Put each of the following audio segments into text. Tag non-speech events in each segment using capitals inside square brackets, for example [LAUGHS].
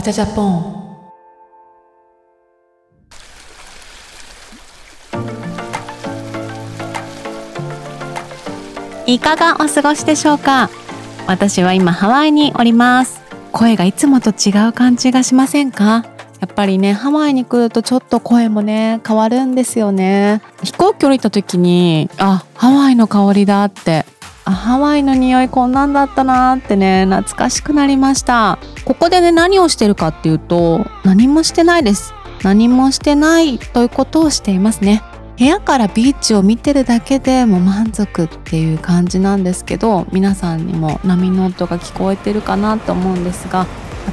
バチャジャポンいかがお過ごしでしょうか？私は今ハワイにおります。声がいつもと違う感じがしませんか？やっぱりねハワイに来るとちょっと声もね変わるんですよね。飛行機降りた時にあハワイの香りだってあハワイの匂いこんなんだったなってね懐かしくなりました。ここでね何をしてるかっていうと何もしてないです。何もしてないということをしていますね。部屋からビーチを見てるだけでも満足っていう感じなんですけど皆さんにも波の音が聞こえてるかなと思うんですがやっ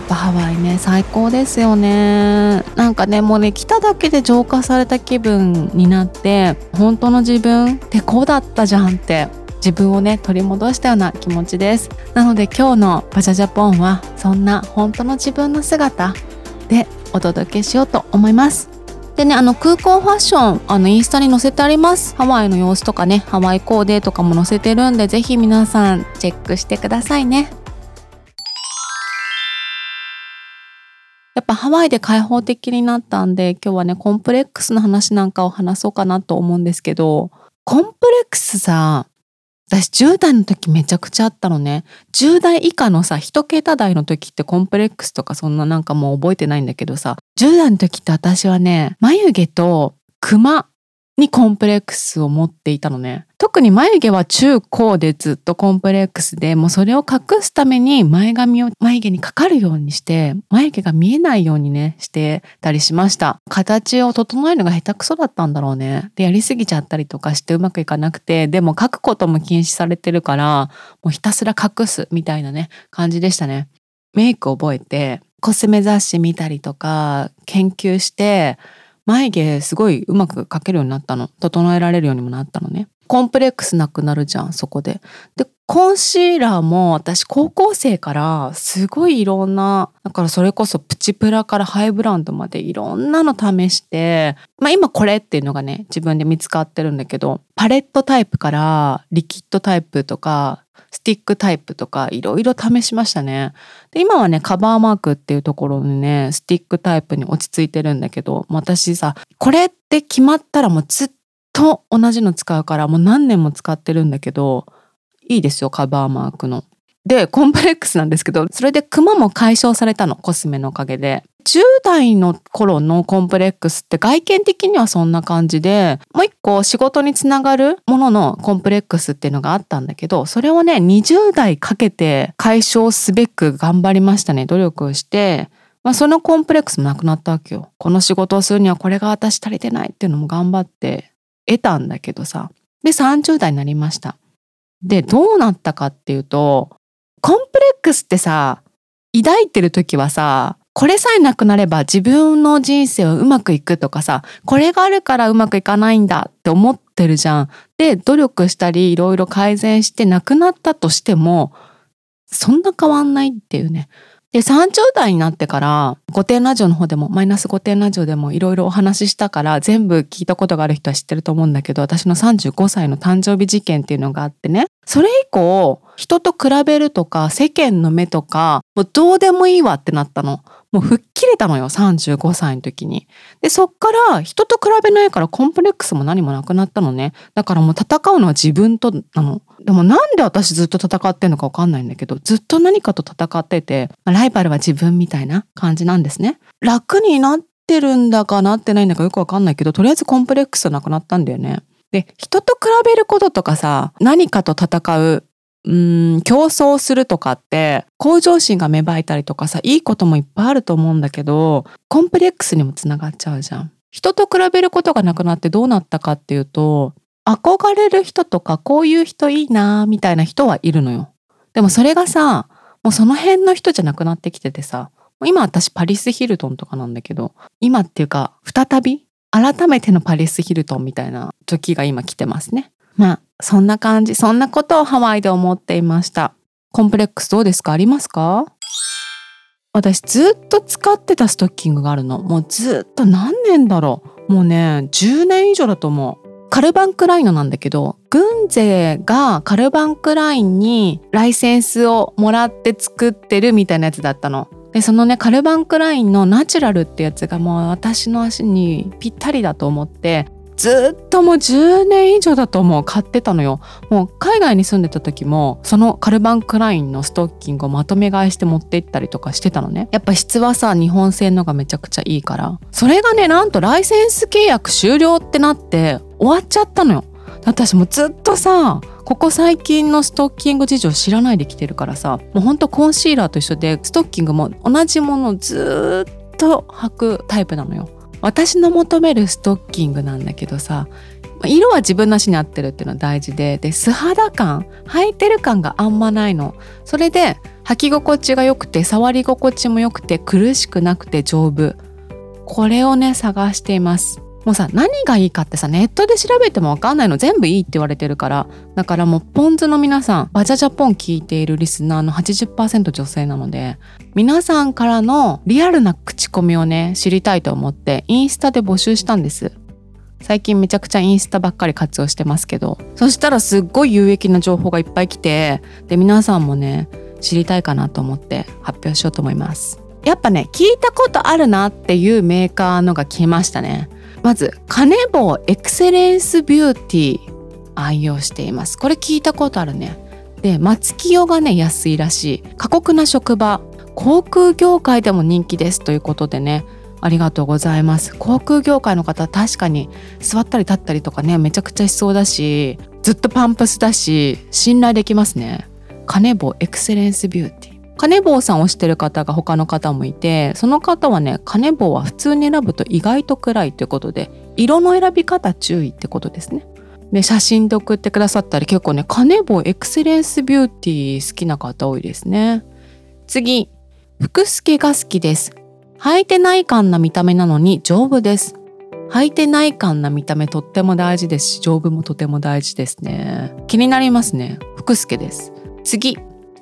ぱハワイね最高ですよね。なんかねもうね来ただけで浄化された気分になって本当の自分ってこうだったじゃんって自分をね取り戻したような気持ちですなので今日のバジャジャポンはそんな本当の自分の姿でお届けしようと思いますでね、あの空港ファッション、あのインスタに載せてあります。ハワイの様子とかね、ハワイコーデとかも載せてるんで、ぜひ皆さんチェックしてくださいね。やっぱハワイで開放的になったんで、今日はね、コンプレックスの話なんかを話そうかなと思うんですけど、コンプレックスさ、私10代の時めちゃくちゃあったのね。10代以下のさ、一桁台の時ってコンプレックスとかそんななんかもう覚えてないんだけどさ、10代の時って私はね、眉毛とクマにコンプレックスを持っていたのね。特に眉毛は中高でずっとコンプレックスで、もうそれを隠すために前髪を眉毛にかかるようにして、眉毛が見えないようにね、してたりしました。形を整えるのが下手くそだったんだろうね。で、やりすぎちゃったりとかしてうまくいかなくて、でも書くことも禁止されてるから、もうひたすら隠すみたいなね、感じでしたね。メイク覚えて、コスメ雑誌見たりとか、研究して、眉毛すごいうまく描けるようになったの。整えられるようにもなったのね。コンプレックスなくなるじゃん、そこで。で、コンシーラーも私高校生からすごいいろんな、だからそれこそプチプラからハイブランドまでいろんなの試して、まあ今これっていうのがね、自分で見つかってるんだけど、パレットタイプからリキッドタイプとか、スティックタイプとかいろいろ試しましたね。で、今はね、カバーマークっていうところにね、スティックタイプに落ち着いてるんだけど、私さ、これって決まったらもうずっと同じの使うからもう何年も使ってるんだけどいいですよカバーマークの。でコンプレックスなんですけどそれでクマも解消されたのコスメのおかげで。10代の頃のコンプレックスって外見的にはそんな感じでもう一個仕事につながるもののコンプレックスっていうのがあったんだけどそれをね20代かけて解消すべく頑張りましたね努力してまあ、そのコンプレックスもなくなったわけよ。この仕事をするにはこれが私足りてないっていうのも頑張って得たんだけどさ。で、30代になりました。で、どうなったかっていうと、コンプレックスってさ、抱いてる時はさ、これさえなくなれば自分の人生はうまくいくとかさ、これがあるからうまくいかないんだって思ってるじゃん。で、努力したりいろいろ改善してなくなったとしても、そんな変わんないっていうね。で、30代になってから、御殿ラジオの方でも、マイナス御殿ラジオでもいろいろお話ししたから、全部聞いたことがある人は知ってると思うんだけど、私の35歳の誕生日事件っていうのがあってね、それ以降、人と比べるとか、世間の目とか、もうどうでもいいわってなったの。もう吹っ切れたのよ、35歳の時に。で、そっから人と比べないからコンプレックスも何もなくなったのね。だからもう戦うのは自分となの。でもなんで私ずっと戦ってんのかわかんないんだけど、ずっと何かと戦ってて、ライバルは自分みたいな感じなんですね。楽になってるんだかなってないんだかよくわかんないけど、とりあえずコンプレックスはなくなったんだよね。で、人と比べることとかさ、何かと戦ううん競争するとかって向上心が芽生えたりとかさいいこともいっぱいあると思うんだけどコンプレックスにもつながっちゃうじゃん。人と比べることがなくなってどうなったかっていうと憧れる人とかこういう人いいなみたいな人はいるのよ。でもそれがさもうその辺の人じゃなくなってきててさ今私パリス・ヒルトンとかなんだけど今っていうか再び改めてのパリス・ヒルトンみたいな時が今来てますね。まあそんな感じ、そんなことをハワイで思っていました。コンプレックスどうですか？ありますか？私ずっと使ってたストッキングがあるの。もうずっと何年だろう？もうね、10年以上だと思う。カルバンクラインのなんだけど、軍勢がカルバンクラインにライセンスをもらって作ってるみたいなやつだったの。でそのねカルバンクラインのナチュラルってやつがもう私の足にぴったりだと思ってずっともう10年以上だと思う買ってたのよ。もう海外に住んでた時もそのカルバンクラインのストッキングをまとめ買いして持って行ったりとかしてたのね。やっぱ質はさ日本製のがめちゃくちゃいいから。それがねなんとライセンス契約終了ってなって終わっちゃったのよ。私もずっとさここ最近のストッキング事情知らないで来てるからさもうほんとコンシーラーと一緒でストッキングも同じものをずっと履くタイプなのよ。私の求めるストッキングなんだけどさ色は自分の足に合ってるっていうのは大事でで素肌感履いてる感があんまないの。それで履き心地が良くて触り心地も良くて苦しくなくて丈夫。これをね探しています。もうさ何がいいかってさネットで調べても分かんないの全部いいって言われてるからだからもうポンズの皆さんバジャジャポン聞いているリスナーの80%女性なので皆さんからのリアルな口コミをね知りたいと思ってインスタで募集したんです。最近めちゃくちゃインスタばっかり活用してますけどそしたらすっごい有益な情報がいっぱい来てで皆さんもね知りたいかなと思って発表しようと思います。やっぱね聞いたことあるなっていうメーカーのが来ましたね。まずカネボウエクセレンスビューティー愛用しています。これ聞いたことあるね。で松清がね安いらしい。過酷な職場。航空業界でも人気ですということでね。ありがとうございます。航空業界の方確かに座ったり立ったりとかねめちゃくちゃしそうだしずっとパンプスだし信頼できますね。カネボウエクセレンスビューティー。カネボウさんをしてる方が他の方もいてその方はねカネボウは普通に選ぶと意外と暗いということで色の選び方注意ってことですね。で写真で送ってくださったり結構ねカネボウエクセレンスビューティー好きな方多いですね。次福助が好きです。履いてない感な見た目なのに丈夫です。履いてない感な見た目とっても大事ですし丈夫もとても大事ですね。気になりますね。福助です。次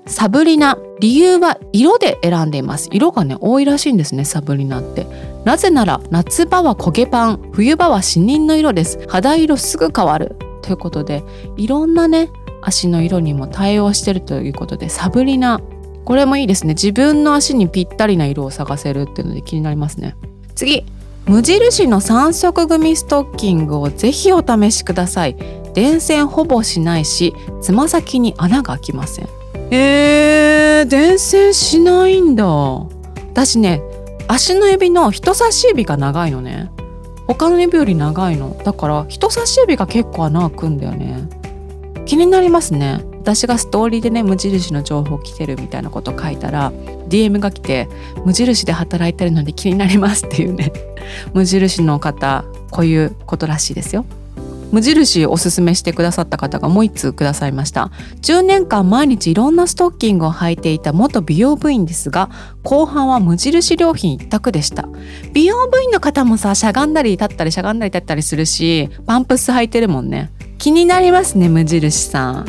サブリナ理由は色で選んでいます。色がね多いらしいんですねサブリナって。なぜなら夏場は焦げパン冬場は死人の色です。肌色すぐ変わる。ということでいろんなね足の色にも対応してるということでサブリナこれもいいですね。自分の足にぴったりな色を探せるっていうので気になりますね。次無印の3色組ストッキングをぜひお試しください。電線ほぼしないしつま先に穴が開きません。えー、伝染しないんだ。私ね足の指の人差し指が長いのね。他の指より長いの。だから人差し指が結構穴開くんだよね。気になりますね。私がストーリーでね無印の情報来てるみたいなこと書いたら DM が来て無印で働いてるので気になりますっていうね。無印の方こういうことらしいですよ。無印おすすめしてくださった方がもう1通くださいました。10年間毎日いろんなストッキングを履いていた元美容部員ですが後半は無印良品一択でした。美容部員の方もさしゃがんだり立ったりしゃがんだり立ったりするしパンプス履いてるもんね。気になりますね無印さん。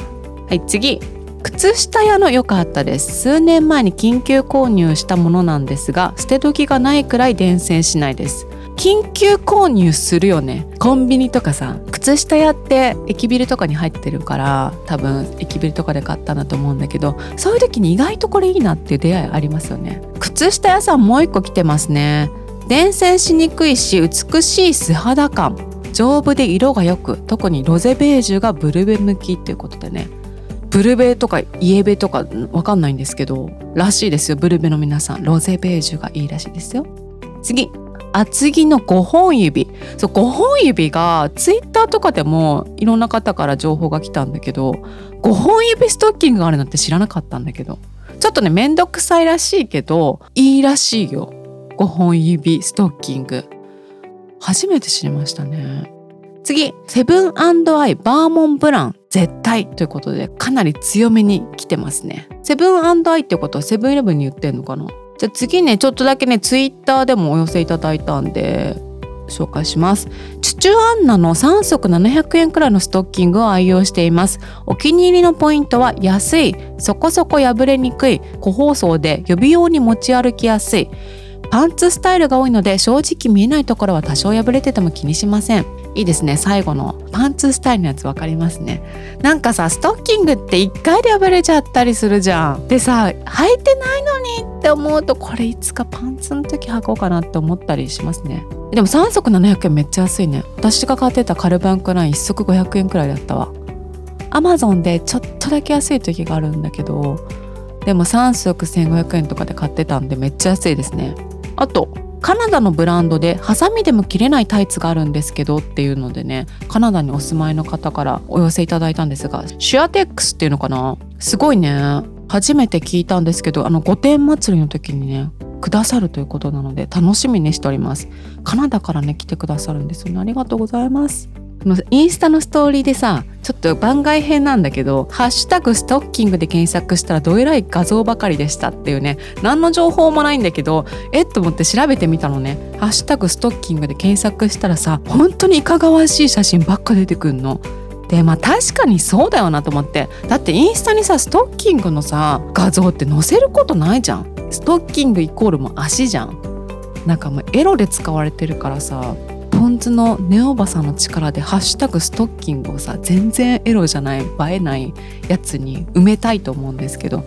はい次。靴下屋の良かったです。数年前に緊急購入したものなんですが捨て時がないくらい伝染しないです。緊急購入するよね。コンビニとかさ靴下屋って駅ビルとかに入ってるから多分駅ビルとかで買ったんだと思うんだけどそういう時に意外とこれいいなっていう出会いありますよね。靴下屋さんもう一個来てますね。伝染しにくいし美しい素肌感。丈夫で色が良く特にロゼベージュがブルベ向きっていうことでね。ブルベとかイエベとかわかんないんですけどらしいですよ。ブルベの皆さんロゼベージュがいいらしいですよ。次。厚木の5本指。そう5本指がツイッターとかでもいろんな方から情報が来たんだけど5本指ストッキングがあるなんて知らなかったんだけど。ちょっとねめんどくさいらしいけどいいらしいよ。5本指ストッキング。初めて知りましたね。次セブンアイバーモンブラン。絶対ということでかなり強めに来てますね。セブンアイってことはセブンイレブンに言ってんのかな？じゃあ次ねちょっとだけねツイッターでもお寄せいただいたんで紹介します。チュチュアンナの3足700円くらいのストッキングを愛用しています。お気に入りのポイントは安いそこそこ破れにくい個包装で予備用に持ち歩きやすい。パンツスタイルが多いので正直見えないところは多少破れてても気にしません。いいですね。最後のパンツスタイルのやつ分かりますね。なんかさストッキングって1回で破れちゃったりするじゃん。でさ履いてないのにって思うとこれいつかパンツの時履こうかなって思ったりしますね。でも3足700円めっちゃ安いね。私が買ってたカルバンクライン1足500円くらいだったわ。アマゾンでちょっとだけ安い時があるんだけどでも3足1500円とかで買ってたんでめっちゃ安いですね。あとカナダのブランドでハサミでも切れないタイツがあるんですけどっていうのでねカナダにお住まいの方からお寄せいただいたんですがシュアテックスっていうのかな？すごいね。初めて聞いたんですけどあの御殿祭りの時にねくださるということなので楽しみにしております。カナダからね来てくださるんですよね。ありがとうございます。インスタのストーリーでさちょっと番外編なんだけど「ハッシュタグストッキング」で検索したらどえらい画像ばかりでしたっていうね。何の情報もないんだけどえっと思って調べてみたのね「ハッシュタグストッキング」で検索したらさ本当にいかがわしい写真ばっか出てくんの。でまあ確かにそうだよなと思って。だってインスタにさストッキングのさ画像って載せることないじゃん。ストッキングイコールも足じゃん。なんかもうエロで使われてるからさポン酢のネオバさんの力で「ハッシュタグストッキング」をさ全然エロじゃない映えないやつに埋めたいと思うんですけど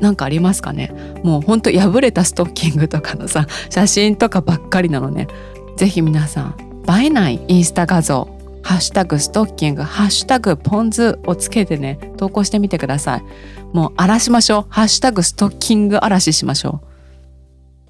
何かありますかね？もうほんと破れたストッキングとかのさ写真とかばっかりなのね是非皆さん映えないインスタ画像ハッシュタグストッキング、ハッシュタグポン酢をつけてね、投稿してみてください。もう荒らしましょう。ハッシュタグストッキング嵐しましょう。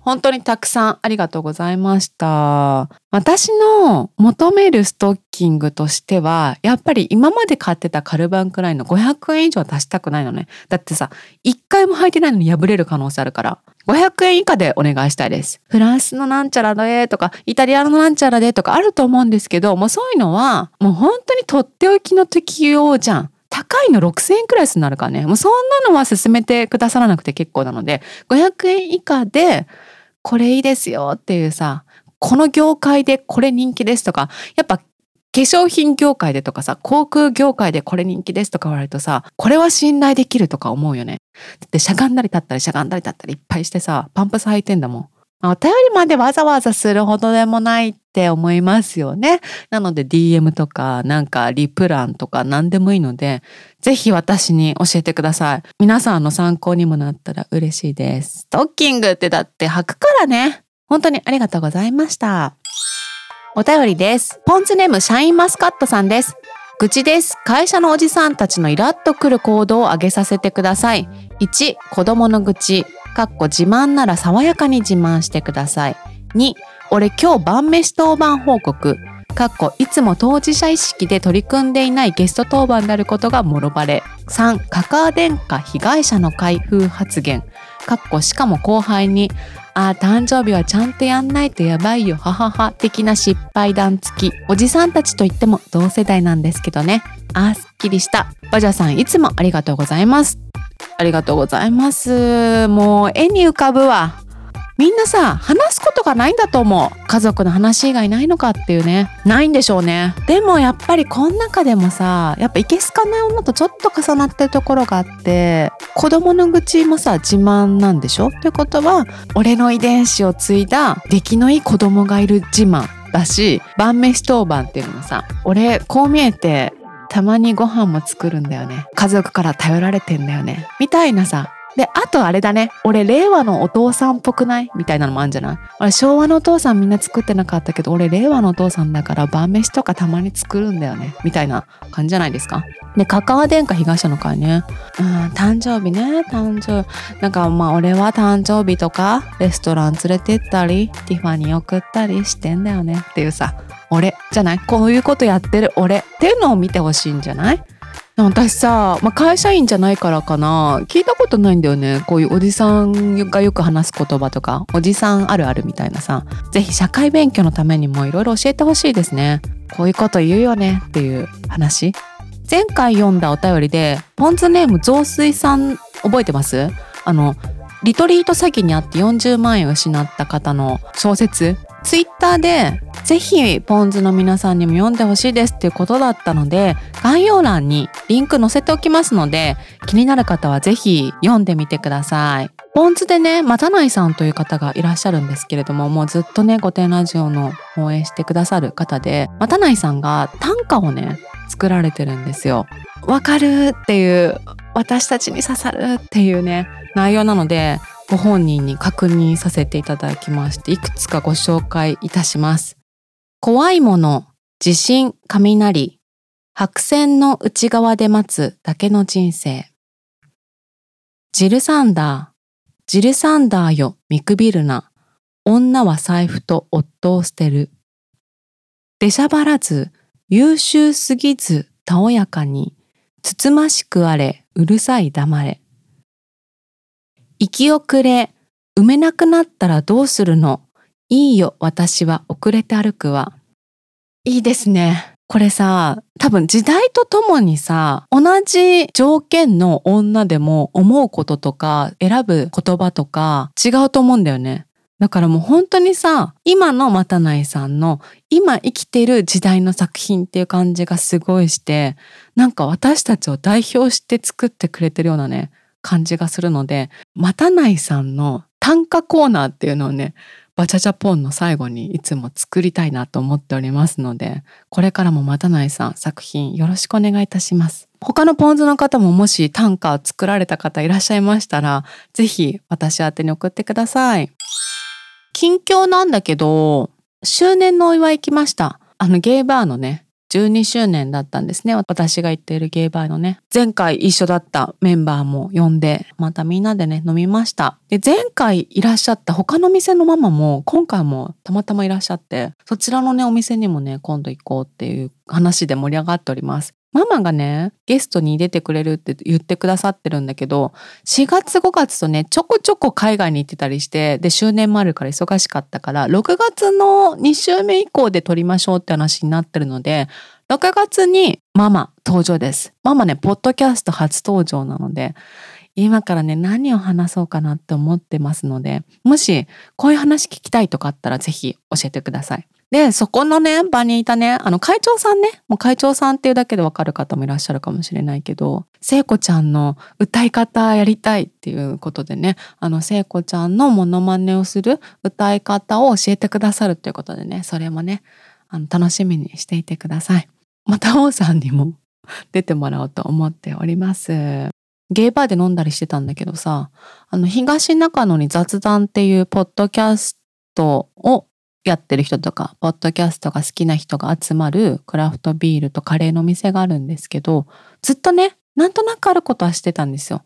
本当にたくさんありがとうございました。私の求めるストッキングとしては、やっぱり今まで買ってたカルバンクラインの500円以上は出したくないのね。だってさ、一回も履いてないのに破れる可能性あるから。500円以下でお願いしたいです。フランスのなんちゃらでとか、イタリアのなんちゃらでとかあると思うんですけど、もうそういうのは、もう本当にとっておきの適用じゃん。高いの6000円くらいになるからね。もうそんなのは勧めてくださらなくて結構なので、500円以下で、これいいですよっていうさ、この業界でこれ人気ですとか、やっぱ化粧品業界でとかさ、航空業界でこれ人気ですとか言われるとさ、これは信頼できるとか思うよね。だってしゃがんだり立ったりしゃがんだり立ったりいっぱいしてさ、パンプス履いてんだもん。お便りまでわざわざするほどでもないって思いますよね。なので DM とかなんかリプランとか何でもいいので、ぜひ私に教えてください。皆さんの参考にもなったら嬉しいです。ストッキングってだって履くからね。本当にありがとうございました。お便りです。ポンツネームシャインマスカットさんです。愚痴です。会社のおじさんたちのイラッとくる行動を挙げさせてください。1、子供の愚痴。かっこ自慢なら爽やかに自慢してください。2、俺今日晩飯当番報告。かっこいつも当事者意識で取り組んでいないゲスト当番であることがもろバレ。3、カカア殿下被害者の開封発言。かっこしかも後輩に、ああ、誕生日はちゃんとやんないとやばいよ、ははは、的な失敗談付き。おじさんたちといっても同世代なんですけどね。ああ、すっきりした。バジャさんいつもありがとうございます。ありがとうございます。もう絵に浮かぶわ。みんなさ、話すことがないんだと思う。家族の話以外ないのかっていうね。ないんでしょうね。でもやっぱりこの中でもさ、やっぱいけすかない女とちょっと重なってるところがあって、子供の愚痴もさ、自慢なんでしょ？ってことは、俺の遺伝子を継いだ出来のいい子供がいる自慢。だし晩飯当番っていうのもさ俺こう見えてたまにご飯も作るんだよね家族から頼られてんだよねみたいなさで、あとあれだね。俺、令和のお父さんっぽくない？みたいなのもあるんじゃない？俺、昭和のお父さんみんな作ってなかったけど、俺、令和のお父さんだから晩飯とかたまに作るんだよね。みたいな感じじゃないですか？で、カカオ殿下東の会ね。うん、誕生日ね、誕生日。なんかまあ、俺は誕生日とか、レストラン連れてったり、ティファニー送ったりしてんだよねっていうさ、俺じゃない？こういうことやってる俺っていうのを見てほしいんじゃない？私さ、まあ、会社員じゃないからかな。聞いたことないんだよね。こういうおじさんがよく話す言葉とか。おじさんあるあるみたいなさ。是非社会勉強のためにもいろいろ教えてほしいですね。こういうこと言うよねっていう話。前回読んだお便りでポンズネーム増水さん覚えてます？あのリトリート詐欺にあって40万円失った方の小説。ツイッターでぜひポンズの皆さんにも読んでほしいですっていうことだったので概要欄にリンク載せておきますので気になる方はぜひ読んでみてください。ポンズでね、またないさんという方がいらっしゃるんですけれども、もうずっとね、御殿ラジオの応援してくださる方で、またないさんが短歌をね、作られてるんですよ。わかるっていう、私たちに刺さるっていうね、内容なので、ご本人に確認させていただきまして、いくつかご紹介いたします。怖いもの、地震、雷、白線の内側で待つだけの人生。ジルサンダー、ジルサンダーよ見くびるな。女は財布と夫を捨てる。出しゃばらず、優秀すぎず、たおやかに、つつましくあれ、うるさい黙れ。生き遅れ、埋めなくなったらどうするの？いいよ、私は遅れて歩くわ。いいですね。これさ、多分時代とともにさ、同じ条件の女でも思うこととか選ぶ言葉とか違うと思うんだよね。だからもう本当にさ、今のまたないさんの今生きてる時代の作品っていう感じがすごいして、なんか私たちを代表して作ってくれてるようなね、感じがするので、またないさんの短歌コーナーっていうのをね、バチャチャポンの最後にいつも作りたいなと思っておりますので、これからもまたないさん作品よろしくお願いいたします。他のポン酢の方ももし短歌を作られた方いらっしゃいましたら、ぜひ私宛に送ってください。近況なんだけど、周年のお祝い行きました。あのゲイバーのね、12周年だったんですね。私が行っているゲイバーのね。前回一緒だったメンバーも呼んで、またみんなでね、飲みました。で、前回いらっしゃった他の店のママも、今回もたまたまいらっしゃって、そちらのね、お店にもね、今度行こうっていう話で盛り上がっております。ママがね、ゲストに出てくれるって言ってくださってるんだけど、4月5月とね、ちょこちょこ海外に行ってたりして、で、周年もあるから忙しかったから、6月の2週目以降で撮りましょうって話になってるので、6月にママ登場です。ママね、ポッドキャスト初登場なので、今からね、何を話そうかなって思ってますので、もしこういう話聞きたいとかあったらぜひ教えてください。で、そこのね、場にいたね、あの会長さんね、もう会長さんっていうだけでわかる方もいらっしゃるかもしれないけど、聖子ちゃんの歌い方やりたいっていうことでね、あの聖子ちゃんのモノマネをする歌い方を教えてくださるということでね、それもね、あの楽しみにしていてください。また王さんにも [LAUGHS] 出てもらおうと思っております。ゲイバーで飲んだりしてたんだけどさ、あの東中野に雑談っていうポッドキャストをやってる人とか、ポッドキャストが好きな人が集まるクラフトビールとカレーの店があるんですけど、ずっとね、なんとなくあることはしてたんですよ。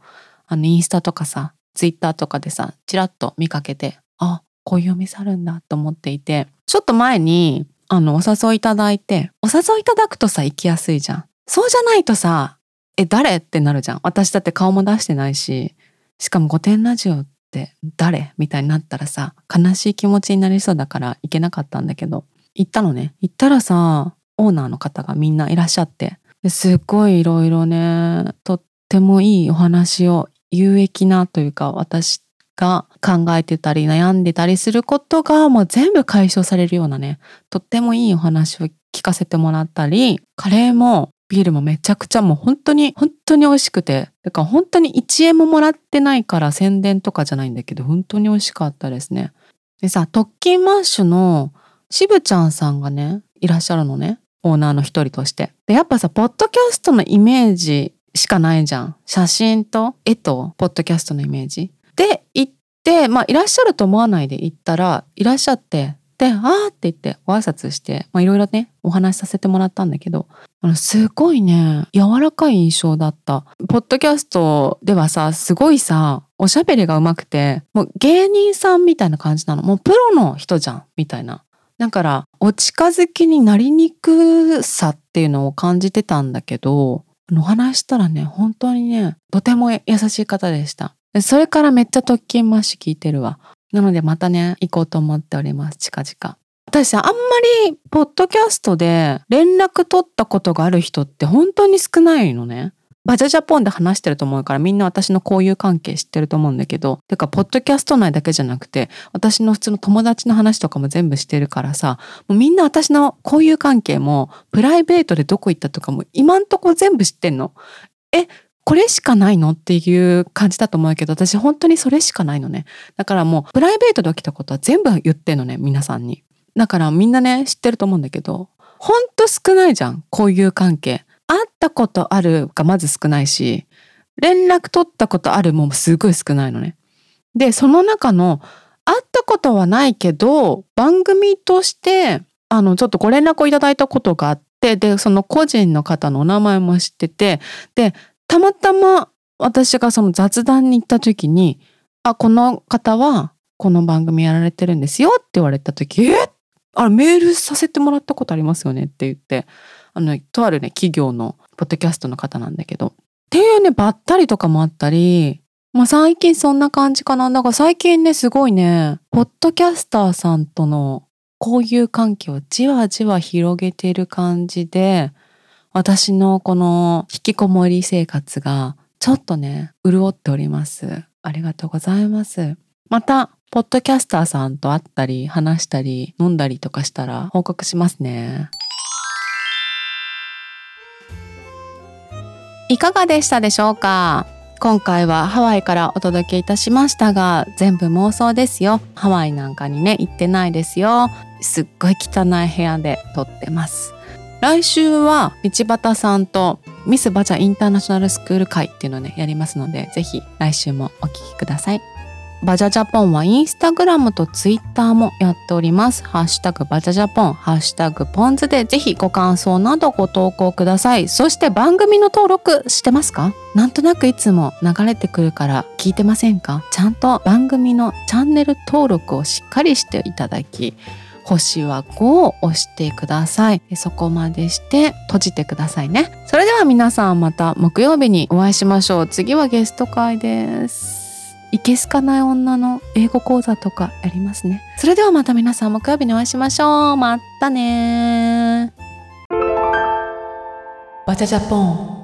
あの、インスタとかさ、ツイッターとかでさ、ちらっと見かけて、あ、こういうお店あるんだと思っていて、ちょっと前に、あの、お誘いいただいて、お誘いいただくとさ、行きやすいじゃん。そうじゃないとさ、え、誰？ってなるじゃん。私だって顔も出してないし、しかも御殿ラジオって誰？みたいになったらさ悲しい気持ちになりそうだから行けなかったんだけど行ったのね。行ったらさオーナーの方がみんないらっしゃってすっごいいろいろねとってもいいお話を有益なというか私が考えてたり悩んでたりすることがもう全部解消されるようなねとってもいいお話を聞かせてもらったりカレーもビールもめちゃくちゃもう本当に本当に美味しくてだから本当に1円ももらってないから宣伝とかじゃないんだけど本当に美味しかったですね。でさ特勤マッシュの渋ちゃんさんがねいらっしゃるのねオーナーの一人として。でやっぱさポッドキャストのイメージしかないじゃん写真と絵とポッドキャストのイメージ。で行ってまあいらっしゃると思わないで行ったらいらっしゃってで、あーって言ってご挨拶して、まあいろいろね、お話しさせてもらったんだけど、あの、すごいね、柔らかい印象だった。ポッドキャストではさ、すごいさ、おしゃべりが上手くて、もう芸人さんみたいな感じなの。もうプロの人じゃん、みたいな。だから、お近づきになりにくさっていうのを感じてたんだけど、お話したらね、本当にね、とても優しい方でした。それからめっちゃ特勤マッシュ聞いてるわ。なのでまたね、行こうと思っております。近々。私さ、あんまり、ポッドキャストで連絡取ったことがある人って本当に少ないのね。バジャジャポンで話してると思うからみんな私の交友関係知ってると思うんだけど、てか、ポッドキャスト内だけじゃなくて、私の普通の友達の話とかも全部してるからさ、もうみんな私の交友関係も、プライベートでどこ行ったとかも今んとこ全部知ってんの。え、これしかないの？っていう感じだと思うけど、私本当にそれしかないのね。だからもう、プライベートで起きたことは全部言ってんのね、皆さんに。だからみんなね、知ってると思うんだけど、ほんと少ないじゃん、交友関係。会ったことあるがまず少ないし、連絡取ったことあるもすごい少ないのね。で、その中の会ったことはないけど、番組として、あの、ちょっとご連絡をいただいたことがあって、で、その個人の方のお名前も知ってて、で、たまたま私がその雑談に行った時に、あ、この方はこの番組やられてるんですよって言われた時、えあれメールさせてもらったことありますよねって言って、あの、とあるね、企業のポッドキャストの方なんだけど。っていうね、ばったりとかもあったり、まあ最近そんな感じかな。だから最近ね、すごいね、ポッドキャスターさんとの交友関係をじわじわ広げてる感じで、私のこの引きこもり生活がちょっとね、潤っております。ありがとうございます。また、ポッドキャスターさんと会ったり、話したり、飲んだりとかしたら報告しますね。いかがでしたでしょうか？今回はハワイからお届けいたしましたが全部妄想ですよハワイなんかにね行ってないですよすっごい汚い部屋で撮ってます来週は道端さんとミスバチャインターナショナルスクール会っていうのをねやりますのでぜひ来週もお聴きくださいバジャジャポンはインスタグラムとツイッターもやっております。ハッシュタグバジャジャポン、ハッシュタグポンズでぜひご感想などご投稿ください。そして番組の登録してますか？なんとなくいつも流れてくるから聞いてませんか？ちゃんと番組のチャンネル登録をしっかりしていただき、星は5を押してください。そこまでして閉じてくださいね。それでは皆さんまた木曜日にお会いしましょう。次はゲスト会です。いけすかない女の英語講座とかやりますね。それではまた皆さん木曜日にお会いしましょう。またねバチャジャポン